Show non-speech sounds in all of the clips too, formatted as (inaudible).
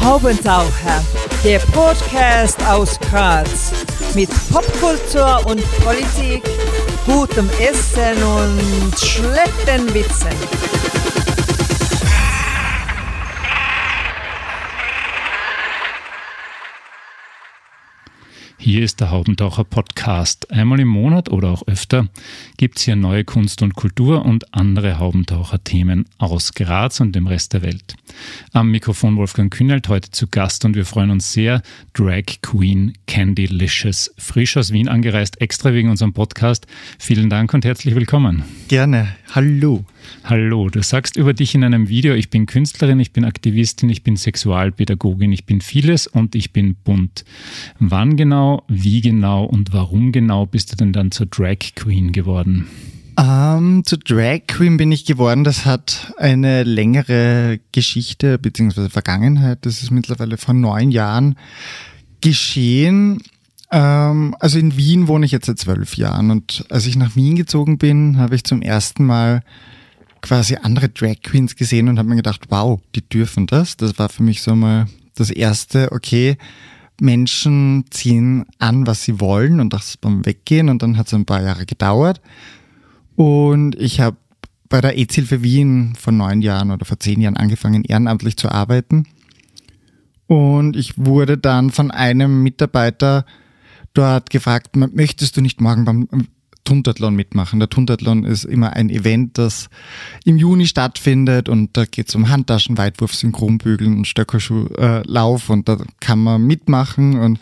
Haubentaucher, der Podcast aus Graz mit Popkultur und Politik, gutem Essen und schlechten Witzen. Hier ist der Haubentaucher Podcast. Einmal im Monat oder auch öfter gibt es hier neue Kunst und Kultur und andere Haubentaucher-Themen aus Graz und dem Rest der Welt. Am Mikrofon Wolfgang Kühnelt heute zu Gast und wir freuen uns sehr. Drag Queen Candy Licious, frisch aus Wien angereist, extra wegen unserem Podcast. Vielen Dank und herzlich willkommen. Gerne. Hallo. Hallo, du sagst über dich in einem Video, ich bin Künstlerin, ich bin Aktivistin, ich bin Sexualpädagogin, ich bin vieles und ich bin bunt. Wann genau, wie genau und warum genau bist du denn dann zur Drag Queen geworden? Um, ähm, zur Drag Queen bin ich geworden. Das hat eine längere Geschichte bzw. Vergangenheit. Das ist mittlerweile vor neun Jahren geschehen. Ähm, also in Wien wohne ich jetzt seit zwölf Jahren und als ich nach Wien gezogen bin, habe ich zum ersten Mal quasi andere Drag Queens gesehen und habe mir gedacht, wow, die dürfen das. Das war für mich so mal das erste, okay, Menschen ziehen an, was sie wollen und das beim Weggehen und dann hat es ein paar Jahre gedauert. Und ich habe bei der EZ-Hilfe Wien vor neun Jahren oder vor zehn Jahren angefangen, ehrenamtlich zu arbeiten. Und ich wurde dann von einem Mitarbeiter dort gefragt, möchtest du nicht morgen beim Tuntathlon mitmachen. Der Tuntathlon ist immer ein Event, das im Juni stattfindet und da geht es um Handtaschen, Weitwurf, Synchronbügeln und Stöckerschuhlauf und da kann man mitmachen und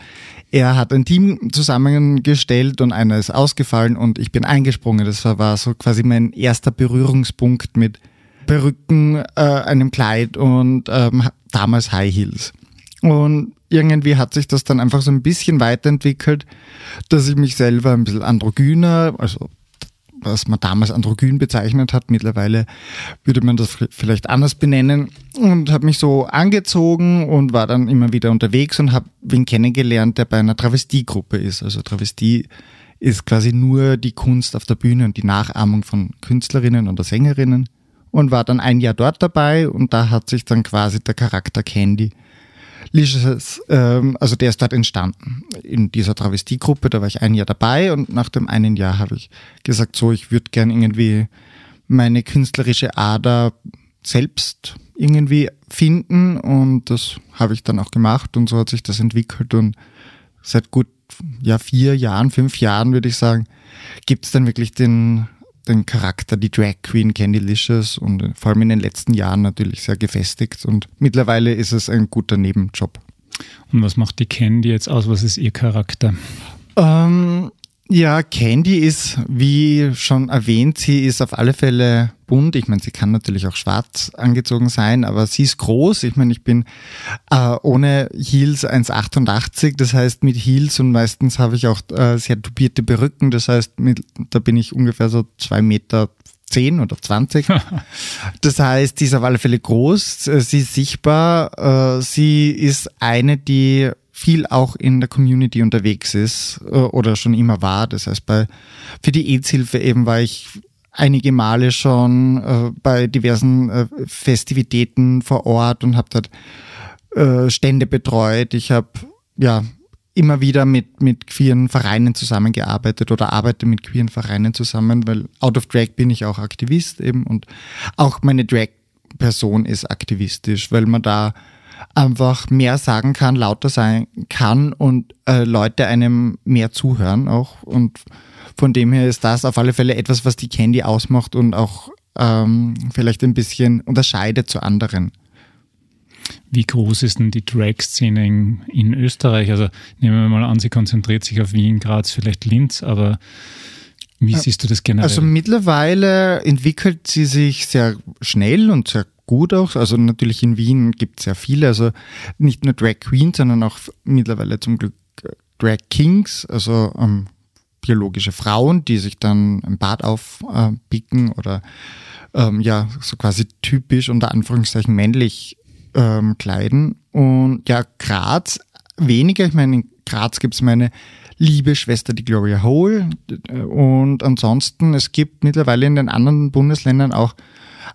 er hat ein Team zusammengestellt und einer ist ausgefallen und ich bin eingesprungen. Das war so quasi mein erster Berührungspunkt mit Perücken, äh, einem Kleid und ähm, damals High Heels. Und irgendwie hat sich das dann einfach so ein bisschen weiterentwickelt, dass ich mich selber ein bisschen androgyner, also was man damals androgyn bezeichnet hat, mittlerweile würde man das vielleicht anders benennen und habe mich so angezogen und war dann immer wieder unterwegs und habe wen kennengelernt, der bei einer Travestiegruppe ist. Also Travestie ist quasi nur die Kunst auf der Bühne und die Nachahmung von Künstlerinnen oder Sängerinnen und war dann ein Jahr dort dabei und da hat sich dann quasi der Charakter Candy Licious, ähm, also der ist dort entstanden in dieser Travestiegruppe. Da war ich ein Jahr dabei und nach dem einen Jahr habe ich gesagt, so, ich würde gern irgendwie meine künstlerische Ader selbst irgendwie finden und das habe ich dann auch gemacht und so hat sich das entwickelt und seit gut ja vier Jahren, fünf Jahren würde ich sagen, gibt es dann wirklich den den Charakter, die Drag Queen Candy Licious und vor allem in den letzten Jahren natürlich sehr gefestigt und mittlerweile ist es ein guter Nebenjob. Und was macht die Candy jetzt aus? Was ist ihr Charakter? Ähm, ja, Candy ist, wie schon erwähnt, sie ist auf alle Fälle bunt. Ich meine, sie kann natürlich auch schwarz angezogen sein, aber sie ist groß. Ich meine, ich bin äh, ohne Heels 1,88. Das heißt, mit Heels und meistens habe ich auch äh, sehr tubierte Perücken. Das heißt, mit, da bin ich ungefähr so zwei Meter 10 oder 20. (laughs) das heißt, die ist auf alle Fälle groß, sie ist sichtbar, äh, sie ist eine, die viel auch in der Community unterwegs ist äh, oder schon immer war. Das heißt, bei, für die AIDS-Hilfe eben war ich einige Male schon äh, bei diversen äh, Festivitäten vor Ort und habe dort äh, Stände betreut. Ich habe ja immer wieder mit, mit queeren Vereinen zusammengearbeitet oder arbeite mit queeren Vereinen zusammen, weil out of drag bin ich auch Aktivist eben und auch meine Drag-Person ist aktivistisch, weil man da einfach mehr sagen kann, lauter sein kann und äh, Leute einem mehr zuhören auch. Und von dem her ist das auf alle Fälle etwas, was die Candy ausmacht und auch ähm, vielleicht ein bisschen unterscheidet zu anderen. Wie groß ist denn die Drag-Szene in, in, Österreich? Also nehmen wir mal an, sie konzentriert sich auf Wien, Graz, vielleicht Linz, aber wie siehst du das generell? Also mittlerweile entwickelt sie sich sehr schnell und sehr gut auch. Also natürlich in Wien gibt es sehr viele, also nicht nur Drag Queens, sondern auch mittlerweile zum Glück äh, Drag Kings, also ähm, biologische Frauen, die sich dann ein Bad aufpicken äh, oder ähm, ja, so quasi typisch unter Anführungszeichen männlich ähm, kleiden. Und ja, Graz weniger. Ich meine, in Graz gibt es meine liebe Schwester, die Gloria Hole. Und ansonsten, es gibt mittlerweile in den anderen Bundesländern auch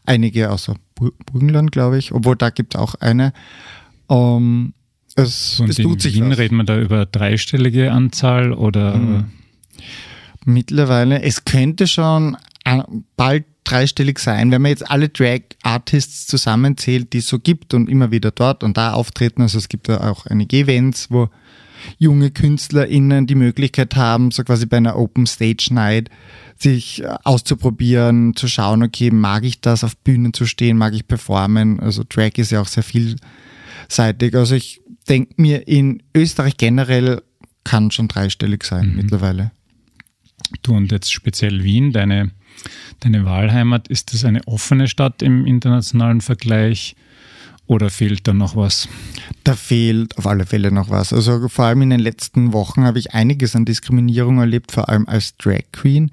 einige außer Burgenland, glaube ich, obwohl da gibt es auch eine. Ähm, es, es in tut sich Wien was. reden wir da über dreistellige Anzahl oder Mhm. Mittlerweile, es könnte schon äh, bald dreistellig sein, wenn man jetzt alle Drag-Artists zusammenzählt, die es so gibt und immer wieder dort und da auftreten. Also es gibt ja auch einige Events, wo junge KünstlerInnen die Möglichkeit haben, so quasi bei einer Open Stage Night sich äh, auszuprobieren, zu schauen, okay, mag ich das, auf Bühnen zu stehen, mag ich performen? Also Drag ist ja auch sehr vielseitig. Also ich denke mir, in Österreich generell kann schon dreistellig sein Mhm. mittlerweile. Du und jetzt speziell Wien, deine, deine Wahlheimat, ist das eine offene Stadt im internationalen Vergleich oder fehlt da noch was? Da fehlt auf alle Fälle noch was. Also vor allem in den letzten Wochen habe ich einiges an Diskriminierung erlebt, vor allem als Drag Queen.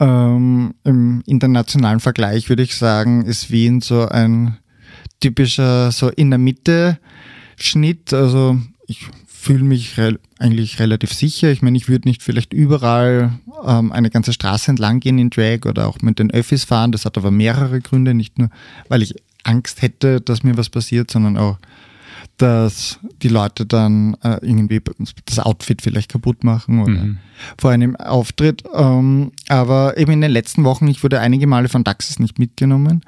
Ähm, Im internationalen Vergleich würde ich sagen, ist Wien so ein typischer so in der Mitte Schnitt. Also ich fühle mich re eigentlich relativ sicher. Ich meine, ich würde nicht vielleicht überall ähm, eine ganze Straße entlang gehen in Drag oder auch mit den Öffis fahren. Das hat aber mehrere Gründe, nicht nur, weil ich Angst hätte, dass mir was passiert, sondern auch, dass die Leute dann äh, irgendwie das Outfit vielleicht kaputt machen oder Mhm. vor einem Auftritt. Ähm, aber eben in den letzten Wochen, ich wurde einige Male von Taxis nicht mitgenommen.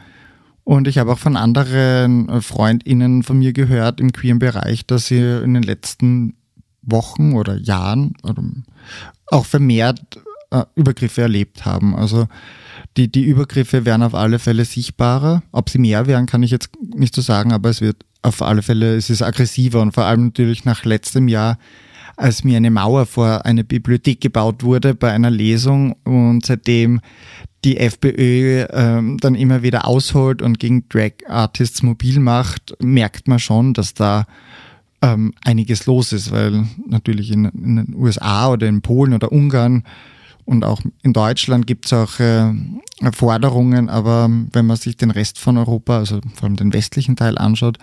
Und ich habe auch von anderen äh, FreundInnen von mir gehört im queeren Bereich, dass sie in den letzten Wochen oder Jahren auch vermehrt äh, Übergriffe erlebt haben. Also die, die Übergriffe werden auf alle Fälle sichtbarer. Ob sie mehr werden, kann ich jetzt nicht so sagen, aber es wird auf alle Fälle, es ist aggressiver und vor allem natürlich nach letztem Jahr, als mir eine Mauer vor eine Bibliothek gebaut wurde bei einer Lesung und seitdem die FPÖ ähm, dann immer wieder ausholt und gegen Drag Artists mobil macht, merkt man schon, dass da ähm, einiges los ist, weil natürlich in, in den USA oder in Polen oder Ungarn und auch in Deutschland gibt es auch äh, Forderungen, aber wenn man sich den Rest von Europa, also vor allem den westlichen Teil anschaut,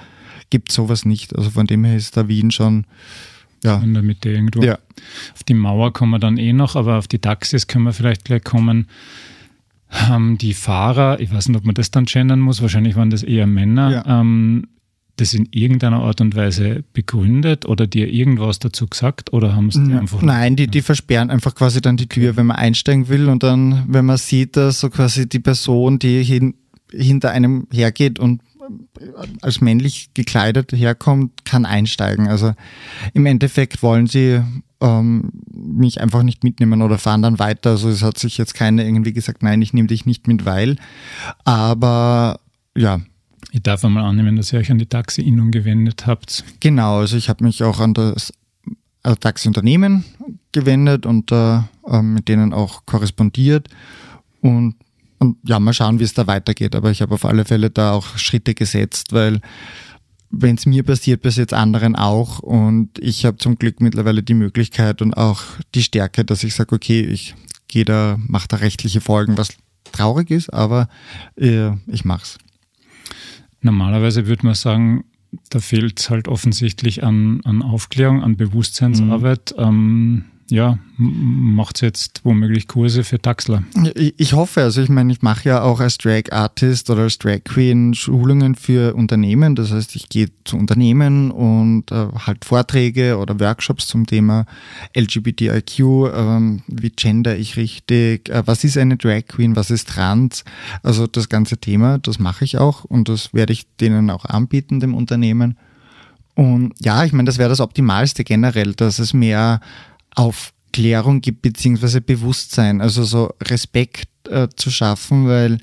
gibt sowas nicht. Also von dem her ist da Wien schon, ja. In der Mitte irgendwo. Ja. Auf die Mauer kommen wir dann eh noch, aber auf die Taxis können wir vielleicht gleich kommen. Ähm, die Fahrer, ich weiß nicht, ob man das dann gendern muss, wahrscheinlich waren das eher Männer, Ja. ähm, das in irgendeiner Art und Weise begründet oder dir irgendwas dazu gesagt oder haben sie dir einfach. Nein, die, die versperren einfach quasi dann die Tür, wenn man einsteigen will und dann, wenn man sieht, dass so quasi die Person, die hin, hinter einem hergeht und als männlich gekleidet herkommt, kann einsteigen. Also im Endeffekt wollen sie ähm, mich einfach nicht mitnehmen oder fahren dann weiter. Also es hat sich jetzt keine irgendwie gesagt, nein, ich nehme dich nicht mit, weil. Aber ja, Ich darf einmal annehmen, dass ihr euch an die Taxi-Innung gewendet habt. Genau, also ich habe mich auch an das äh, Taxiunternehmen gewendet und äh, ähm, mit denen auch korrespondiert und, und ja, mal schauen, wie es da weitergeht. Aber ich habe auf alle Fälle da auch Schritte gesetzt, weil wenn es mir passiert, passiert es anderen auch und ich habe zum Glück mittlerweile die Möglichkeit und auch die Stärke, dass ich sage, okay, ich gehe da, mache da rechtliche Folgen, was traurig ist, aber äh, ich mach's. Normalerweise würde man sagen, da fehlt es halt offensichtlich an, an Aufklärung, an Bewusstseinsarbeit. Ähm, ja, macht jetzt womöglich Kurse für Taxler. Ich ich hoffe, also ich meine, ich mache ja auch als Drag Artist oder als Drag Queen Schulungen für Unternehmen. Das heißt, ich gehe zu Unternehmen und äh, halt Vorträge oder Workshops zum Thema LGBTIQ, ähm, wie gender ich richtig, äh, was ist eine Drag Queen, was ist trans, also das ganze Thema, das mache ich auch und das werde ich denen auch anbieten, dem Unternehmen. Und ja, ich meine, das wäre das Optimalste generell, dass es mehr Aufklärung gibt, beziehungsweise Bewusstsein, also so Respekt äh, zu schaffen, weil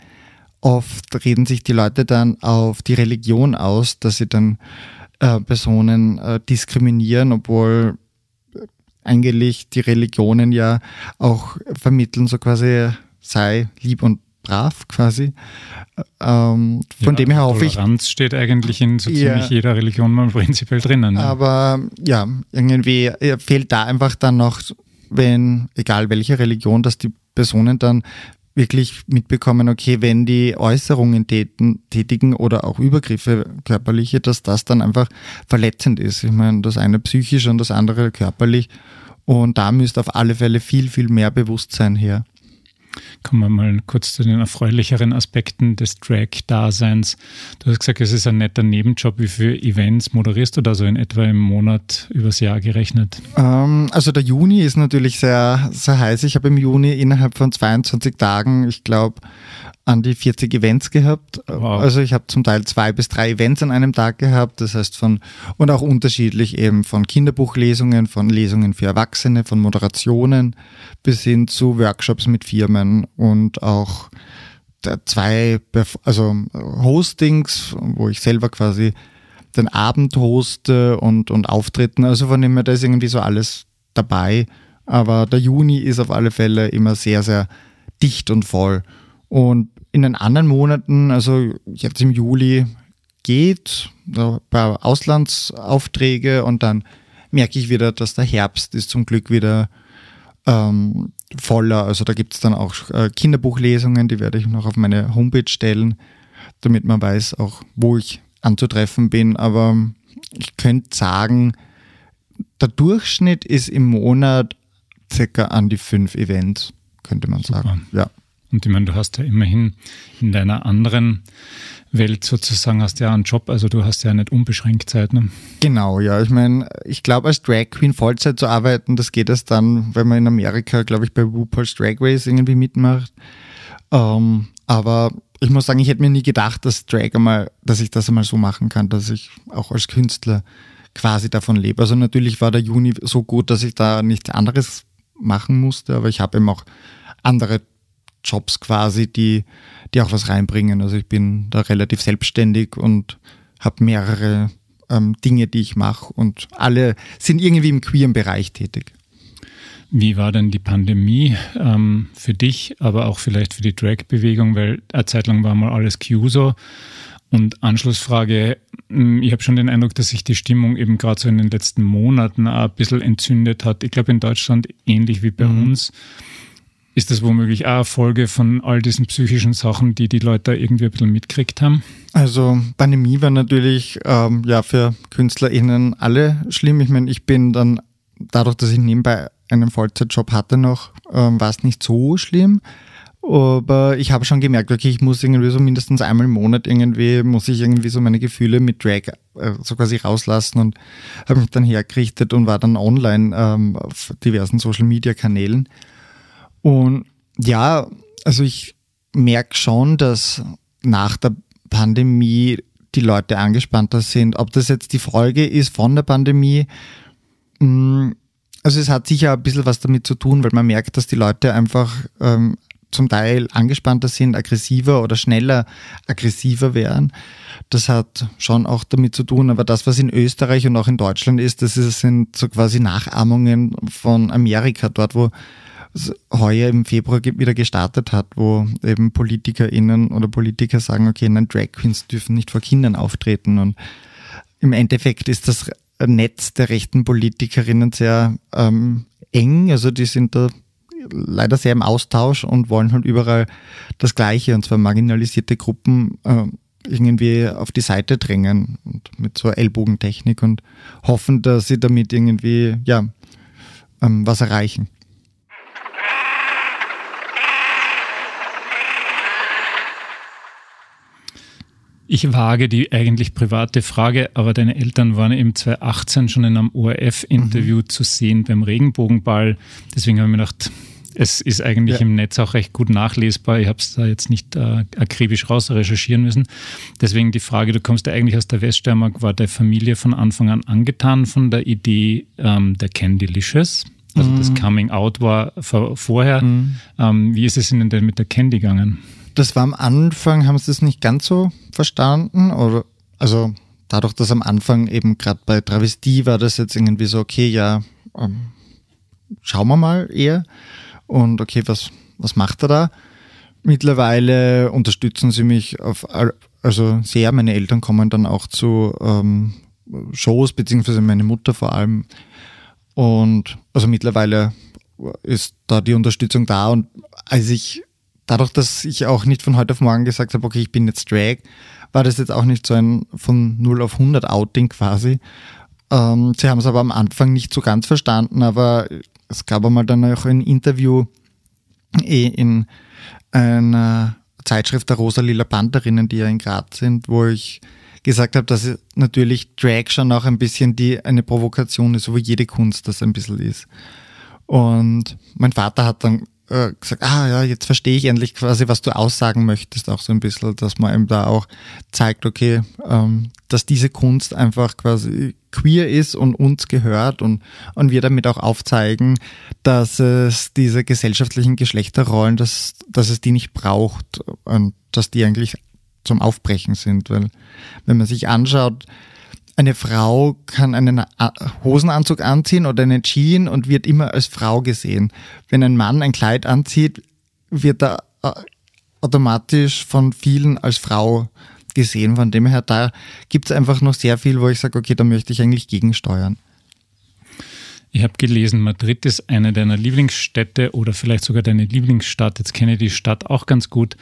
oft reden sich die Leute dann auf die Religion aus, dass sie dann äh, Personen äh, diskriminieren, obwohl eigentlich die Religionen ja auch vermitteln, so quasi sei lieb und brav quasi. Ähm, von Ja, dem her hoffe ich, Toleranz steht eigentlich in so Ja. ziemlich jeder Religion mal prinzipiell drinnen. ne? Aber ja, irgendwie fehlt da einfach dann noch, wenn, egal welche Religion, dass die Personen dann wirklich mitbekommen, okay, wenn die Äußerungen täten, tätigen oder auch Übergriffe körperliche, dass das dann einfach verletzend ist. Ich meine, das eine psychisch und das andere körperlich. Und da müsste auf alle Fälle viel, viel mehr Bewusstsein her. Kommen wir mal kurz zu den erfreulicheren Aspekten des Drag-Daseins. Du hast gesagt, es ist ein netter Nebenjob. Wie viele Events moderierst du da so in etwa im Monat übers Jahr gerechnet? Ähm, also der Juni ist natürlich sehr, sehr heiß. Ich habe im Juni innerhalb von 22 Tagen, ich glaube, an die 40 Events gehabt. Wow. Also ich habe zum Teil zwei bis drei Events an einem Tag gehabt. Das heißt von, und auch unterschiedlich eben von Kinderbuchlesungen, von Lesungen für Erwachsene, von Moderationen bis hin zu Workshops mit Firmen und auch zwei, also Hostings, wo ich selber quasi den Abend hoste und, und Auftritten. Also von dem her, da ist irgendwie so alles dabei. Aber der Juni ist auf alle Fälle immer sehr, sehr dicht und voll. Und in den anderen Monaten, also jetzt im Juli geht, ein paar Auslandsaufträge und dann merke ich wieder, dass der Herbst ist zum Glück wieder ähm, voller. Also da gibt es dann auch äh, Kinderbuchlesungen, die werde ich noch auf meine Homepage stellen, damit man weiß auch, wo ich anzutreffen bin. Aber ich könnte sagen, der Durchschnitt ist im Monat circa an die fünf Events, könnte man Super. sagen. Ja. Und ich meine, du hast ja immerhin in deiner anderen Welt sozusagen hast ja einen Job, also du hast ja nicht unbeschränkt Zeit. Ne? Genau, ja. Ich meine, ich glaube, als Drag Queen Vollzeit zu arbeiten, das geht erst dann, wenn man in Amerika, glaube ich, bei RuPaul's Drag Race irgendwie mitmacht. Ähm, aber ich muss sagen, ich hätte mir nie gedacht, dass Drag einmal, dass ich das einmal so machen kann, dass ich auch als Künstler quasi davon lebe. Also natürlich war der Juni so gut, dass ich da nichts anderes machen musste, aber ich habe eben auch andere Jobs quasi, die, die auch was reinbringen. Also ich bin da relativ selbstständig und habe mehrere ähm, Dinge, die ich mache und alle sind irgendwie im queeren Bereich tätig. Wie war denn die Pandemie ähm, für dich, aber auch vielleicht für die Drag-Bewegung? Weil eine Zeit lang war mal alles Q so. Und Anschlussfrage, hm, ich habe schon den Eindruck, dass sich die Stimmung eben gerade so in den letzten Monaten ein bisschen entzündet hat. Ich glaube in Deutschland ähnlich wie bei mhm. uns. Ist das womöglich auch eine Folge von all diesen psychischen Sachen, die die Leute irgendwie ein bisschen mitgekriegt haben? Also Pandemie war natürlich ähm, ja für KünstlerInnen alle schlimm. Ich meine, ich bin dann dadurch, dass ich nebenbei einen Vollzeitjob hatte noch, ähm, war es nicht so schlimm. Aber ich habe schon gemerkt, okay, ich muss irgendwie so mindestens einmal im Monat irgendwie, muss ich irgendwie so meine Gefühle mit Drag äh, so quasi rauslassen und habe mich dann hergerichtet und war dann online ähm, auf diversen Social Media Kanälen und ja, also ich merke schon, dass nach der Pandemie die Leute angespannter sind. Ob das jetzt die Folge ist von der Pandemie, mm, also es hat sicher ein bisschen was damit zu tun, weil man merkt, dass die Leute einfach ähm, zum Teil angespannter sind, aggressiver oder schneller aggressiver werden. Das hat schon auch damit zu tun, aber das, was in Österreich und auch in Deutschland ist, das sind so quasi Nachahmungen von Amerika, dort wo heuer im Februar wieder gestartet hat, wo eben PolitikerInnen oder Politiker sagen, okay, nein, Drag Queens dürfen nicht vor Kindern auftreten. Und im Endeffekt ist das Netz der rechten Politikerinnen sehr ähm, eng. Also die sind da leider sehr im Austausch und wollen halt überall das Gleiche, und zwar marginalisierte Gruppen äh, irgendwie auf die Seite drängen und mit so Ellbogentechnik und hoffen, dass sie damit irgendwie ja ähm, was erreichen. Ich wage die eigentlich private Frage, aber deine Eltern waren im 2018 schon in einem ORF-Interview mhm. zu sehen beim Regenbogenball. Deswegen habe ich mir gedacht, es ist eigentlich ja. im Netz auch recht gut nachlesbar. Ich habe es da jetzt nicht äh, akribisch raus recherchieren müssen. Deswegen die Frage, du kommst ja eigentlich aus der Weststeiermark, war der Familie von Anfang an angetan von der Idee ähm, der Candylicious? Also mhm. das Coming Out war vorher. Mhm. Ähm, wie ist es Ihnen denn mit der Candy gegangen? Das war am Anfang, haben sie es nicht ganz so verstanden? Oder also dadurch, dass am Anfang eben gerade bei Travestie war das jetzt irgendwie so, okay, ja, ähm, schauen wir mal eher. Und okay, was, was macht er da? Mittlerweile unterstützen sie mich auf, also sehr. Meine Eltern kommen dann auch zu ähm, Shows, beziehungsweise meine Mutter vor allem. Und also mittlerweile ist da die Unterstützung da. Und als ich dadurch, dass ich auch nicht von heute auf morgen gesagt habe, okay, ich bin jetzt Drag, war das jetzt auch nicht so ein von 0 auf 100 Outing quasi. Ähm, sie haben es aber am Anfang nicht so ganz verstanden, aber es gab einmal dann auch ein Interview eh in einer Zeitschrift der Rosa-Lila Pantherinnen, die ja in Graz sind, wo ich gesagt habe, dass natürlich Drag schon auch ein bisschen die eine Provokation ist, so wie jede Kunst das ein bisschen ist. Und mein Vater hat dann äh, gesagt, ah ja, jetzt verstehe ich endlich quasi, was du aussagen möchtest, auch so ein bisschen, dass man ihm da auch zeigt, okay, ähm, dass diese Kunst einfach quasi queer ist und uns gehört und, und wir damit auch aufzeigen, dass es diese gesellschaftlichen Geschlechterrollen, dass, dass es die nicht braucht und dass die eigentlich zum Aufbrechen sind. Weil wenn man sich anschaut, eine Frau kann einen Hosenanzug anziehen oder einen Jean und wird immer als Frau gesehen. Wenn ein Mann ein Kleid anzieht, wird er äh, automatisch von vielen als Frau gesehen. Von dem her, da gibt es einfach noch sehr viel, wo ich sage, okay, da möchte ich eigentlich gegensteuern. Ich habe gelesen, Madrid ist eine deiner Lieblingsstädte oder vielleicht sogar deine Lieblingsstadt. Jetzt kenne ich die Stadt auch ganz gut.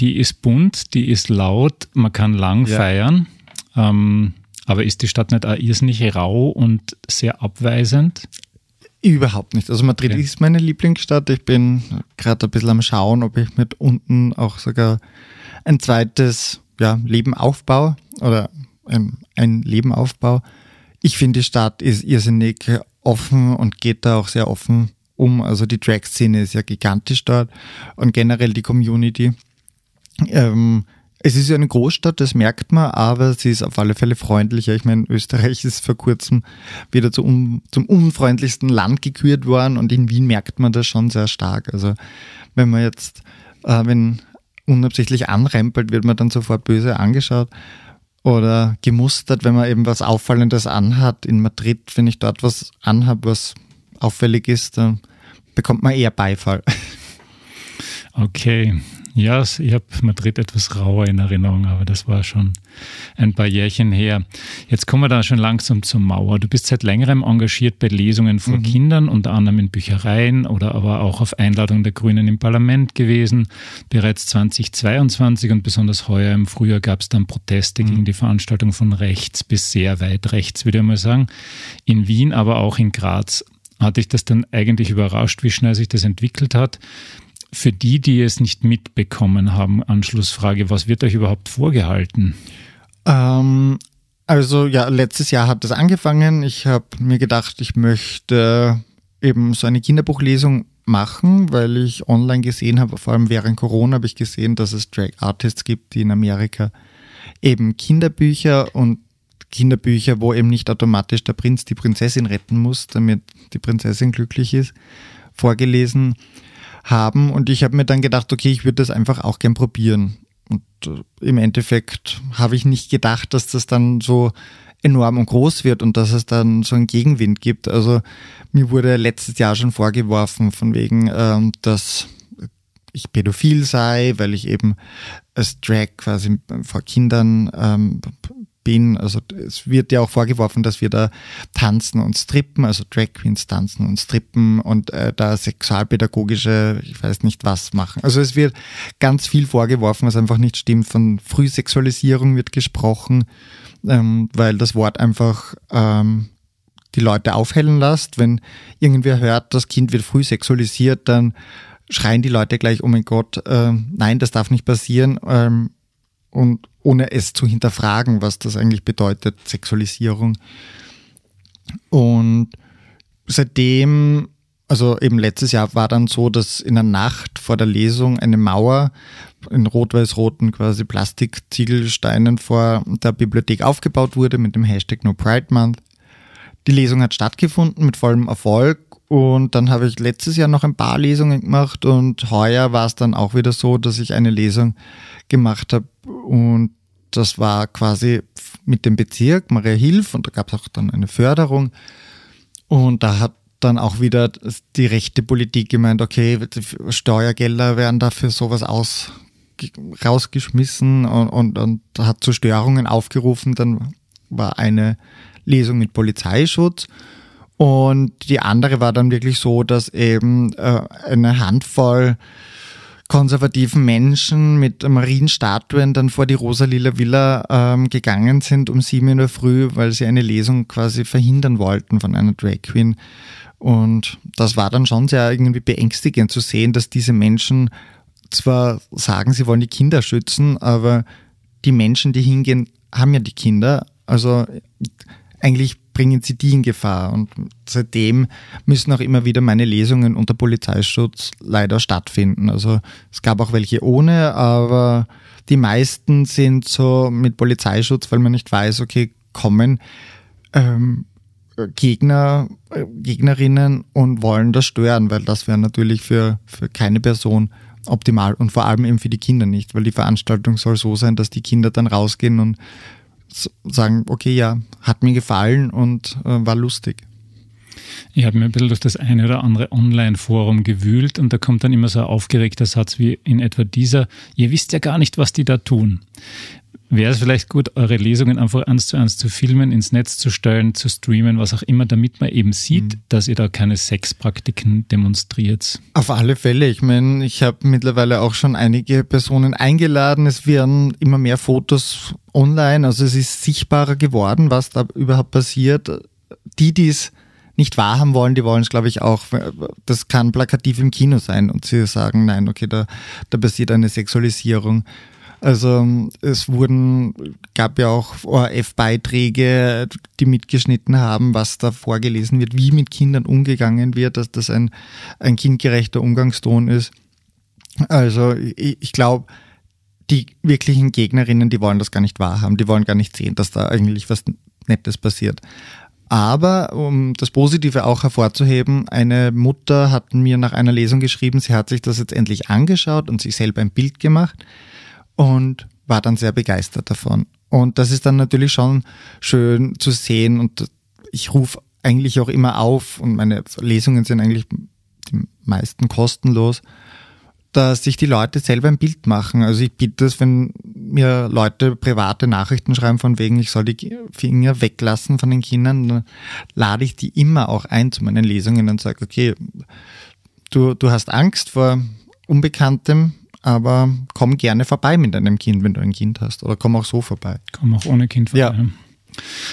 Die ist bunt, die ist laut, man kann lang ja. feiern. Ähm, aber ist die Stadt nicht auch irrsinnig rau und sehr abweisend? Überhaupt nicht. Also Madrid okay. ist meine Lieblingsstadt. Ich bin gerade ein bisschen am Schauen, ob ich mit unten auch sogar ein zweites ja, Leben aufbaue oder ein, ein Leben aufbaue. Ich finde, die Stadt ist irrsinnig offen und geht da auch sehr offen um. Also die Drag-Szene ist ja gigantisch dort und generell die Community. Ähm, es ist ja eine Großstadt, das merkt man, aber sie ist auf alle Fälle freundlicher. Ich meine, Österreich ist vor kurzem wieder zu un, zum unfreundlichsten Land gekürt worden und in Wien merkt man das schon sehr stark. Also wenn man jetzt, äh, wenn unabsichtlich anrempelt, wird man dann sofort böse angeschaut oder gemustert, wenn man eben was Auffallendes anhat. In Madrid, wenn ich dort was anhabe, was auffällig ist, dann bekommt man eher Beifall. Okay, ja, ich habe Madrid etwas rauer in Erinnerung, aber das war schon ein paar Jährchen her. Jetzt kommen wir da schon langsam zur Mauer. Du bist seit längerem engagiert bei Lesungen vor mhm. Kindern, unter anderem in Büchereien oder aber auch auf Einladung der Grünen im Parlament gewesen. Bereits 2022 und besonders heuer im Frühjahr gab es dann Proteste mhm. gegen die Veranstaltung von rechts bis sehr weit rechts, würde ich mal sagen. In Wien, aber auch in Graz hat dich das dann eigentlich überrascht, wie schnell sich das entwickelt hat. Für die, die es nicht mitbekommen haben, Anschlussfrage, was wird euch überhaupt vorgehalten? Ähm, also ja, letztes Jahr hat das angefangen. Ich habe mir gedacht, ich möchte eben so eine Kinderbuchlesung machen, weil ich online gesehen habe, vor allem während Corona habe ich gesehen, dass es Drag Artists gibt, die in Amerika eben Kinderbücher und Kinderbücher, wo eben nicht automatisch der Prinz die Prinzessin retten muss, damit die Prinzessin glücklich ist, vorgelesen haben. Und ich habe mir dann gedacht, okay, ich würde das einfach auch gern probieren. Und äh, im Endeffekt habe ich nicht gedacht, dass das dann so enorm und groß wird und dass es dann so einen Gegenwind gibt. Also mir wurde letztes Jahr schon vorgeworfen, von wegen, ähm, dass ich pädophil sei, weil ich eben als Drag quasi vor Kindern ähm, bin. Also es wird ja auch vorgeworfen, dass wir da tanzen und strippen, also Drag Queens tanzen und strippen und äh, da sexualpädagogische, ich weiß nicht was machen. Also es wird ganz viel vorgeworfen, was einfach nicht stimmt. Von Frühsexualisierung wird gesprochen, ähm, weil das Wort einfach ähm, die Leute aufhellen lässt. Wenn irgendwer hört, das Kind wird früh sexualisiert, dann schreien die Leute gleich, oh mein Gott, äh, nein, das darf nicht passieren. Ähm, und ohne es zu hinterfragen, was das eigentlich bedeutet, Sexualisierung. Und seitdem, also eben letztes Jahr war dann so, dass in der Nacht vor der Lesung eine Mauer in rot-weiß-roten quasi Plastikziegelsteinen vor der Bibliothek aufgebaut wurde mit dem Hashtag No Pride Month. Die Lesung hat stattgefunden mit vollem Erfolg und dann habe ich letztes Jahr noch ein paar Lesungen gemacht und heuer war es dann auch wieder so, dass ich eine Lesung gemacht habe. Und das war quasi mit dem Bezirk Maria Hilf und da gab es auch dann eine Förderung. Und da hat dann auch wieder die rechte Politik gemeint, okay, Steuergelder werden dafür sowas aus, rausgeschmissen und, und, und hat zu Störungen aufgerufen. Dann war eine Lesung mit Polizeischutz und die andere war dann wirklich so, dass eben äh, eine Handvoll konservativen Menschen mit Marienstatuen dann vor die Rosa-Lila Villa ähm, gegangen sind um sieben der Früh, weil sie eine Lesung quasi verhindern wollten von einer Drag Queen. Und das war dann schon sehr irgendwie beängstigend zu sehen, dass diese Menschen zwar sagen, sie wollen die Kinder schützen, aber die Menschen, die hingehen, haben ja die Kinder. Also eigentlich bringen sie die in Gefahr. Und seitdem müssen auch immer wieder meine Lesungen unter Polizeischutz leider stattfinden. Also es gab auch welche ohne, aber die meisten sind so mit Polizeischutz, weil man nicht weiß, okay, kommen ähm, Gegner, äh, Gegnerinnen und wollen das stören, weil das wäre natürlich für, für keine Person optimal und vor allem eben für die Kinder nicht, weil die Veranstaltung soll so sein, dass die Kinder dann rausgehen und sagen, okay, ja, hat mir gefallen und äh, war lustig. Ich habe mir ein bisschen durch das eine oder andere Online-Forum gewühlt und da kommt dann immer so ein aufgeregter Satz wie in etwa dieser, ihr wisst ja gar nicht, was die da tun wäre es vielleicht gut, eure Lesungen einfach eins zu eins zu filmen, ins Netz zu stellen, zu streamen, was auch immer, damit man eben sieht, mhm. dass ihr da keine Sexpraktiken demonstriert. Auf alle Fälle. Ich meine, ich habe mittlerweile auch schon einige Personen eingeladen. Es werden immer mehr Fotos online. Also es ist sichtbarer geworden, was da überhaupt passiert. Die, die es nicht wahrhaben wollen, die wollen es, glaube ich, auch. Das kann plakativ im Kino sein und sie sagen, nein, okay, da, da passiert eine Sexualisierung. Also es wurden, gab ja auch ORF-Beiträge, die mitgeschnitten haben, was da vorgelesen wird, wie mit Kindern umgegangen wird, dass das ein, ein kindgerechter Umgangston ist. Also ich, ich glaube, die wirklichen Gegnerinnen, die wollen das gar nicht wahrhaben, die wollen gar nicht sehen, dass da eigentlich was Nettes passiert. Aber um das Positive auch hervorzuheben, eine Mutter hat mir nach einer Lesung geschrieben, sie hat sich das jetzt endlich angeschaut und sich selber ein Bild gemacht und war dann sehr begeistert davon. Und das ist dann natürlich schon schön zu sehen und ich rufe eigentlich auch immer auf und meine Lesungen sind eigentlich die meisten kostenlos, dass sich die Leute selber ein Bild machen. Also ich bitte es, wenn mir Leute private Nachrichten schreiben von wegen, ich soll die Finger weglassen von den Kindern, dann lade ich die immer auch ein zu meinen Lesungen und sage, okay, du, du hast Angst vor Unbekanntem, aber komm gerne vorbei mit deinem Kind, wenn du ein Kind hast. Oder komm auch so vorbei. Komm auch ohne Kind vorbei. Ja.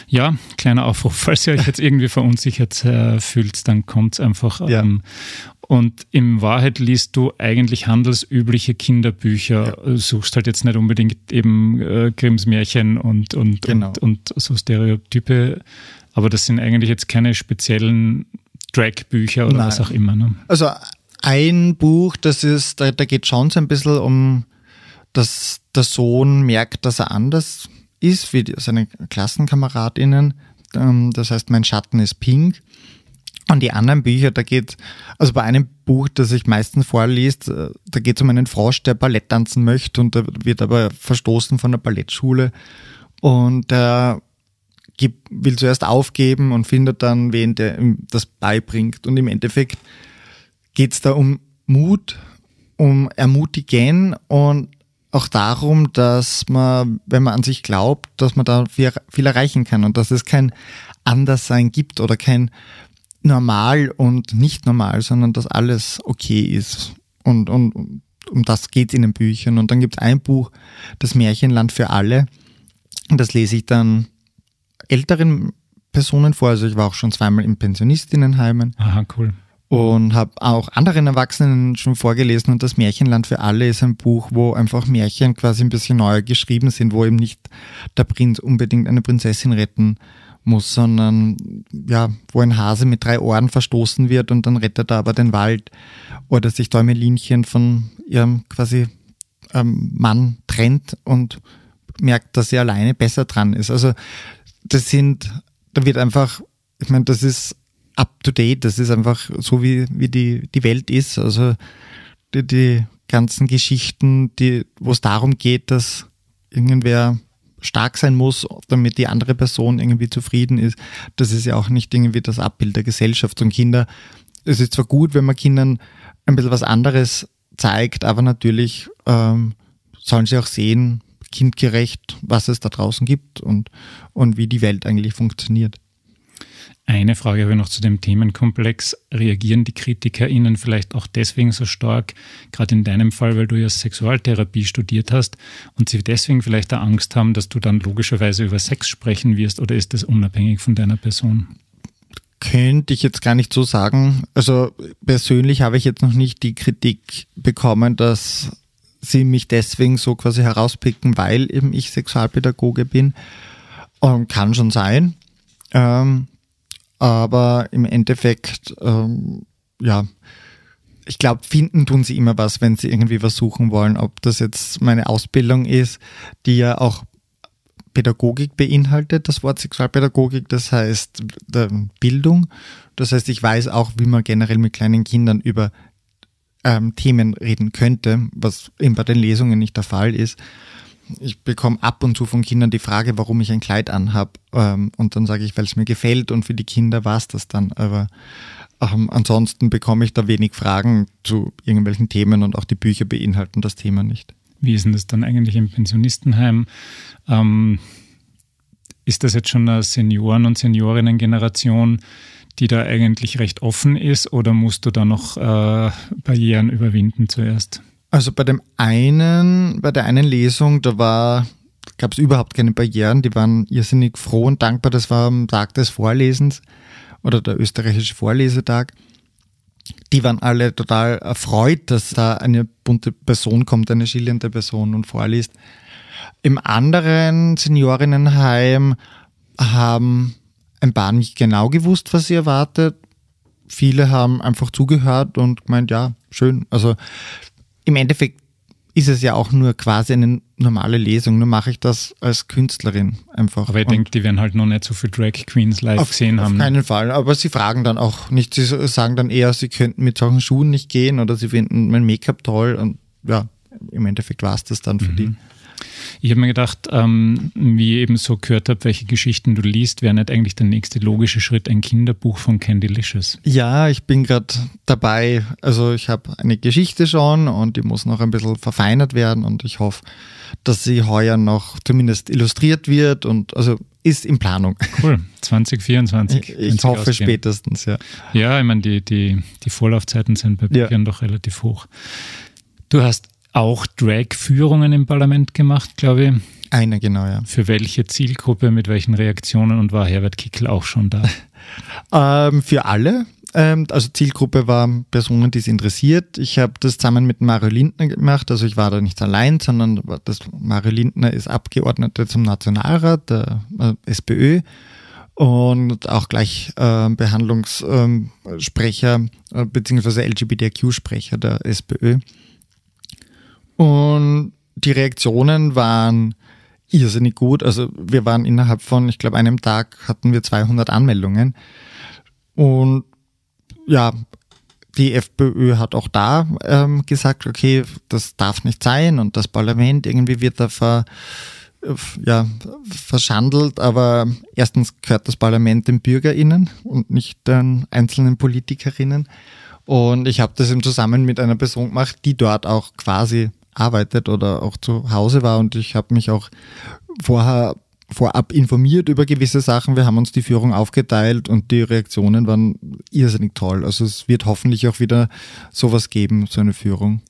Ja, kleiner Aufruf, (laughs) falls ihr euch jetzt irgendwie verunsichert äh, fühlt, dann kommt's einfach. Ja. Ähm, und in Wahrheit liest du eigentlich handelsübliche Kinderbücher, ja. suchst halt jetzt nicht unbedingt eben äh, Grimms Märchen und, und, genau. und, und so Stereotype, aber das sind eigentlich jetzt keine speziellen Drag-Bücher oder Nein. was auch immer. Ne? Also ein Buch, das ist, da, da geht schon so ein bisschen um, dass der Sohn merkt, dass er anders ist wie seine KlassenkameradInnen. Ähm, das heißt, mein Schatten ist pink. Und die anderen Bücher, da geht, also bei einem Buch, das ich meistens vorliest, äh, da geht es um einen Frosch, der Ballett tanzen möchte und der wird aber verstoßen von der Ballettschule und der will zuerst aufgeben und findet dann wen, der ihm das beibringt und im Endeffekt geht es da um Mut, um Ermutigen und auch darum, dass man, wenn man an sich glaubt, dass man da viel, viel erreichen kann und dass es kein Anderssein gibt oder kein normal und nicht normal, sondern dass alles okay ist. Und, und um das geht in den Büchern. Und dann gibt es ein Buch, das Märchenland für alle. Und das lese ich dann älteren Personen vor. Also ich war auch schon zweimal in Pensionistinnenheimen. Aha, cool und habe auch anderen Erwachsenen schon vorgelesen und das Märchenland für alle ist ein Buch, wo einfach Märchen quasi ein bisschen neu geschrieben sind, wo eben nicht der Prinz unbedingt eine Prinzessin retten muss, sondern ja, wo ein Hase mit drei Ohren verstoßen wird und dann rettet er aber den Wald oder sich Däumelinchen von ihrem quasi ähm, Mann trennt und merkt, dass sie alleine besser dran ist. Also das sind, da wird einfach, ich meine, das ist up to date. Das ist einfach so, wie, wie die, die Welt ist. Also die, die ganzen Geschichten, die, wo es darum geht, dass irgendwer stark sein muss, damit die andere Person irgendwie zufrieden ist. Das ist ja auch nicht irgendwie das Abbild der Gesellschaft und Kinder. Es ist zwar gut, wenn man Kindern ein bisschen was anderes zeigt, aber natürlich ähm, sollen sie auch sehen, kindgerecht, was es da draußen gibt und, und wie die Welt eigentlich funktioniert. Eine Frage habe ich noch zu dem Themenkomplex. Reagieren die KritikerInnen vielleicht auch deswegen so stark, gerade in deinem Fall, weil du ja Sexualtherapie studiert hast und sie deswegen vielleicht auch Angst haben, dass du dann logischerweise über Sex sprechen wirst oder ist das unabhängig von deiner Person? könnte ich jetzt gar nicht so sagen. Also persönlich habe ich jetzt noch nicht die Kritik bekommen, dass sie mich deswegen so quasi herauspicken, weil eben ich Sexualpädagoge bin. Ähm, kann schon sein. Ähm, aber im Endeffekt, ähm, ja, ich glaube, finden tun sie immer was, wenn sie irgendwie was suchen wollen. Ob das jetzt meine Ausbildung ist, die ja auch Pädagogik beinhaltet, das Wort Sexualpädagogik, das heißt Bildung. Das heißt, ich weiß auch, wie man generell mit kleinen Kindern über ähm, Themen reden könnte, was eben bei den Lesungen nicht der Fall ist. Ich bekomme ab und zu von Kindern die Frage, warum ich ein Kleid anhab. Ähm, und dann sage ich, weil es mir gefällt und für die Kinder war es das dann. Aber ähm, ansonsten bekomme ich da wenig Fragen zu irgendwelchen Themen und auch die Bücher beinhalten das Thema nicht. Wie ist denn das dann eigentlich im Pensionistenheim? Ähm, ist das jetzt schon eine Senioren- und Seniorinnen-Generation, die da eigentlich recht offen ist oder musst du da noch äh, Barrieren überwinden zuerst? Also bei dem einen, bei der einen Lesung, da war, gab es überhaupt keine Barrieren, die waren irrsinnig froh und dankbar. Das war am Tag des Vorlesens oder der österreichische Vorlesetag. Die waren alle total erfreut, dass da eine bunte Person kommt, eine schillernde Person und vorliest. Im anderen Seniorinnenheim haben ein paar nicht genau gewusst, was sie erwartet. Viele haben einfach zugehört und gemeint, ja, schön. Also im Endeffekt ist es ja auch nur quasi eine normale Lesung. Nur mache ich das als Künstlerin einfach. Aber ich denke, die werden halt noch nicht so viele Drag Queens live auf, gesehen haben. Auf keinen Fall. Aber sie fragen dann auch nicht. Sie sagen dann eher, sie könnten mit solchen Schuhen nicht gehen oder sie finden mein Make-up toll. Und ja, im Endeffekt war es das dann für mhm. die. Ich habe mir gedacht, ähm, wie ich eben so gehört habe, welche Geschichten du liest, wäre nicht eigentlich der nächste logische Schritt ein Kinderbuch von Candylicious? Ja, ich bin gerade dabei. Also ich habe eine Geschichte schon und die muss noch ein bisschen verfeinert werden und ich hoffe, dass sie heuer noch zumindest illustriert wird und also ist in Planung. Cool, (laughs) 2024. Ich, hoffe ausgehen. spätestens, ja. Ja, ich meine, die, die, die Vorlaufzeiten sind bei Büchern ja. doch relativ hoch. Du hast auch Drag-Führungen im Parlament gemacht, glaube ich. Eine, genau, ja. Für welche Zielgruppe, mit welchen Reaktionen und war Herbert Kickel auch schon da? (laughs) ähm, für alle. Ähm, also Zielgruppe waren Personen, die es interessiert. Ich habe das zusammen mit Mario Lindner gemacht. Also ich war da nicht allein, sondern das Mario Lindner ist Abgeordneter zum Nationalrat der äh, SPÖ und auch gleich äh, Behandlungssprecher ähm, äh, beziehungsweise LGBTQ-Sprecher der SPÖ. Und die Reaktionen waren irrsinnig gut. Also wir waren innerhalb von, ich glaube, einem Tag hatten wir 200 Anmeldungen. Und ja, die FPÖ hat auch da ähm, gesagt, okay, das darf nicht sein und das Parlament irgendwie wird da ver, ja, verschandelt, aber erstens gehört das Parlament den BürgerInnen und nicht den einzelnen PolitikerInnen. Und ich habe das im Zusammen mit einer Person gemacht, die dort auch quasi arbeitet oder auch zu Hause war und ich habe mich auch vorher vorab informiert über gewisse Sachen. Wir haben uns die Führung aufgeteilt und die Reaktionen waren irrsinnig toll. Also es wird hoffentlich auch wieder sowas geben, so eine Führung.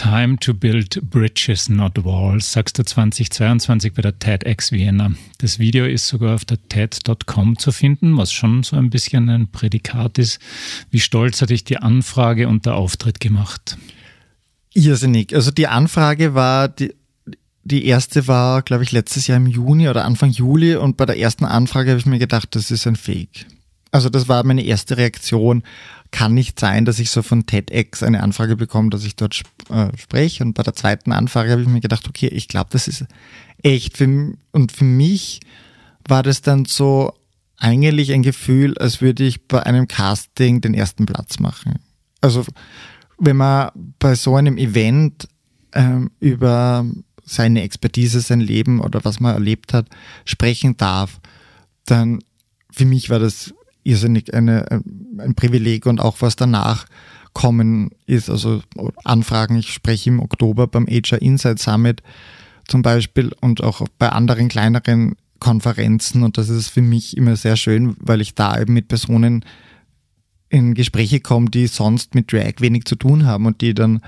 Time to Build Bridges, Not Walls, sagst du 2022 bei der TEDx Vienna. Das Video ist sogar auf der TED.com zu finden, was schon so ein bisschen ein Prädikat ist. Wie stolz hat dich die Anfrage und der Auftritt gemacht? Irrsinnig. Also die Anfrage war, die, die erste war, glaube ich, letztes Jahr im Juni oder Anfang Juli und bei der ersten Anfrage habe ich mir gedacht, das ist ein Fake. Also das war meine erste Reaktion kann nicht sein, dass ich so von TEDx eine Anfrage bekomme, dass ich dort äh, spreche. Und bei der zweiten Anfrage habe ich mir gedacht, okay, ich glaube, das ist echt. Für, und für mich war das dann so eigentlich ein Gefühl, als würde ich bei einem Casting den ersten Platz machen. Also wenn man bei so einem Event ähm, über seine Expertise, sein Leben oder was man erlebt hat, sprechen darf, dann für mich war das irrsinnig eine, ein Privileg und auch was danach kommen ist. Also Anfragen, ich spreche im Oktober beim HR Insight Summit zum Beispiel und auch bei anderen kleineren Konferenzen und das ist für mich immer sehr schön, weil ich da eben mit Personen in Gespräche komme, die sonst mit Drag wenig zu tun haben und die dann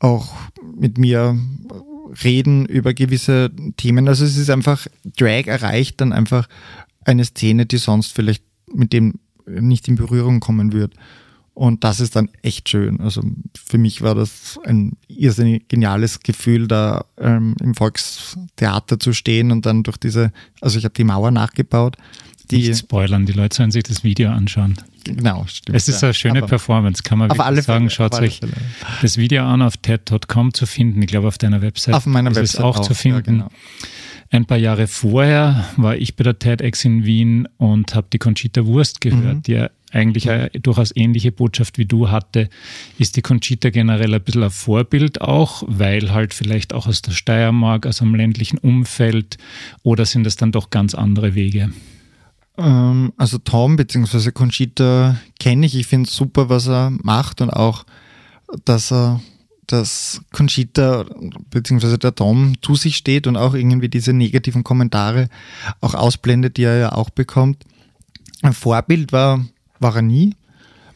auch mit mir reden über gewisse Themen. Also es ist einfach, Drag erreicht dann einfach eine Szene, die sonst vielleicht mit dem nicht in Berührung kommen wird. Und das ist dann echt schön. Also für mich war das ein irrsinnig geniales Gefühl, da ähm, im Volkstheater zu stehen und dann durch diese, also ich habe die Mauer nachgebaut. Die Nicht spoilern, die Leute sollen sich das Video anschauen. Genau, stimmt. Es ist eine schöne aber Performance, kann man wirklich sagen. Schaut euch das Video an auf TED.com zu finden. Ich glaube, auf deiner Website auf meiner ist Website es auch, auch zu finden. Ja, genau. Ein paar Jahre vorher war ich bei der TEDx in Wien und habe die Conchita Wurst gehört, mhm. die eigentlich eine durchaus ähnliche Botschaft wie du hatte. Ist die Conchita generell ein bisschen ein Vorbild auch, weil halt vielleicht auch aus der Steiermark, aus einem ländlichen Umfeld oder sind es dann doch ganz andere Wege? Ähm, also Tom bzw. Conchita kenne ich. Ich finde es super, was er macht und auch, dass er dass Conchita bzw. der Tom zu sich steht und auch irgendwie diese negativen Kommentare auch ausblendet, die er ja auch bekommt. Ein Vorbild war, war er nie.